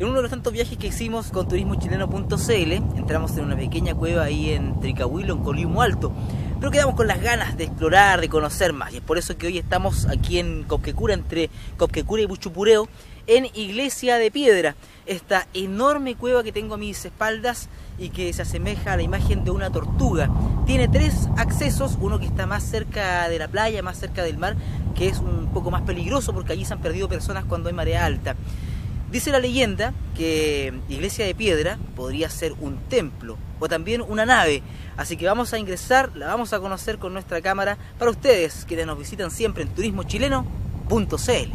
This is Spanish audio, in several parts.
En uno de los tantos viajes que hicimos con turismochileno.cl, entramos en una pequeña cueva ahí en Tricahuilo, en Coliumo Alto, pero quedamos con las ganas de explorar, de conocer más, y es por eso que hoy estamos aquí en Copquecura, entre Copquecura y Buchupureo, en Iglesia de Piedra, esta enorme cueva que tengo a mis espaldas y que se asemeja a la imagen de una tortuga. Tiene tres accesos, uno que está más cerca de la playa, más cerca del mar, que es un poco más peligroso porque allí se han perdido personas cuando hay marea alta. Dice la leyenda que Iglesia de Piedra podría ser un templo o también una nave. Así que vamos a ingresar, la vamos a conocer con nuestra cámara para ustedes, quienes nos visitan siempre en turismochileno.cl.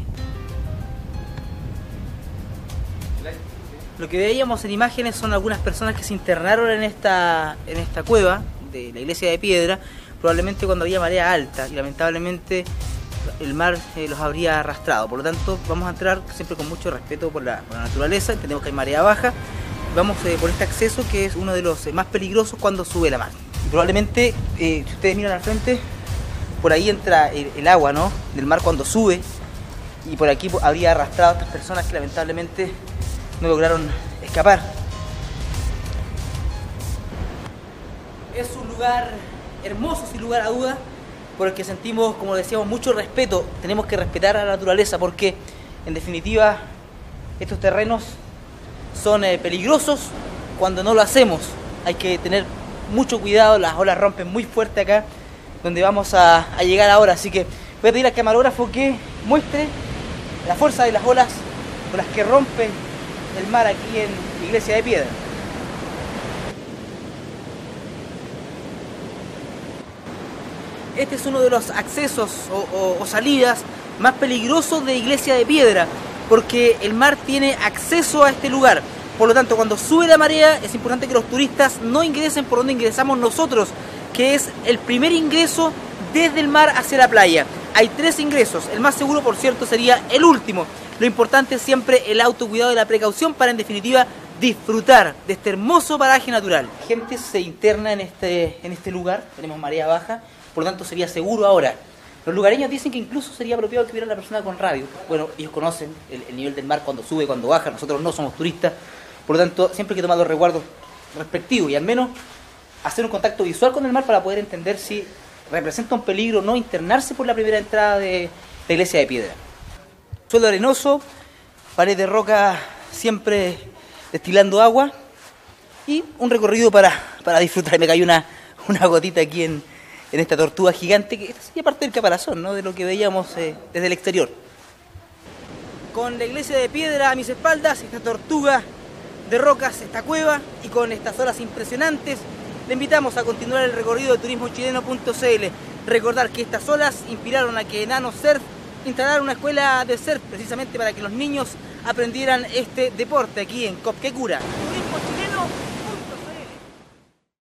Lo que veíamos en imágenes son algunas personas que se internaron en esta, en esta cueva de la iglesia de piedra, probablemente cuando había marea alta y lamentablemente el mar eh, los habría arrastrado. Por lo tanto, vamos a entrar siempre con mucho respeto por la, naturaleza, entendemos que hay marea baja, vamos eh, por este acceso que es uno de los eh, más peligrosos cuando sube la mar. probablemente, si ustedes miran al frente, por ahí entra el, agua ¿no? del mar cuando sube y por aquí habría arrastrado a estas personas que lamentablemente no lograron escapar. Es un lugar hermoso, sin lugar a dudas, por el que sentimos, como decíamos, mucho respeto. Tenemos que respetar a la naturaleza porque, en definitiva, estos terrenos son eh, peligrosos cuando no lo hacemos. Hay que tener mucho cuidado, las olas rompen muy fuerte acá, donde vamos a, llegar ahora. Así que voy a pedir al camarógrafo que muestre la fuerza de las olas con las que rompe el mar aquí en Iglesia de Piedra. Este es uno de los accesos o, salidas más peligrosos de Iglesia de Piedra, porque el mar tiene acceso a este lugar. Por lo tanto, cuando sube la marea, es importante que los turistas no ingresen por donde ingresamos nosotros, que es el primer ingreso desde el mar hacia la playa. Hay tres ingresos, el más seguro, por cierto, sería el último. Lo importante es siempre el autocuidado y la precaución para, en definitiva, disfrutar de este hermoso paraje natural. La gente se interna en este, en este lugar, tenemos marea baja, por lo tanto sería seguro ahora. Los lugareños dicen que incluso sería apropiado que hubiera la persona con radio. Bueno, ellos conocen el, nivel del mar cuando sube, cuando baja, nosotros no somos turistas, por lo tanto siempre hay que tomar los resguardos respectivos y al menos hacer un contacto visual con el mar para poder entender si representa un peligro no internarse por la primera entrada de la iglesia de piedra. Suelo arenoso, pared de roca siempre destilando agua y un recorrido para, para disfrutar. Me cayó una, una gotita aquí en, en esta tortuga gigante que sería parte del caparazón, ¿no? de lo que veíamos eh, desde el exterior. Con la iglesia de piedra a mis espaldas, esta tortuga de rocas, esta cueva y con estas olas impresionantes, le invitamos a continuar el recorrido de turismochileno.cl. Recordar que estas olas inspiraron a que Enano Surf instalara una escuela de surf precisamente para que los niños aprendieran este deporte aquí en Copquecura.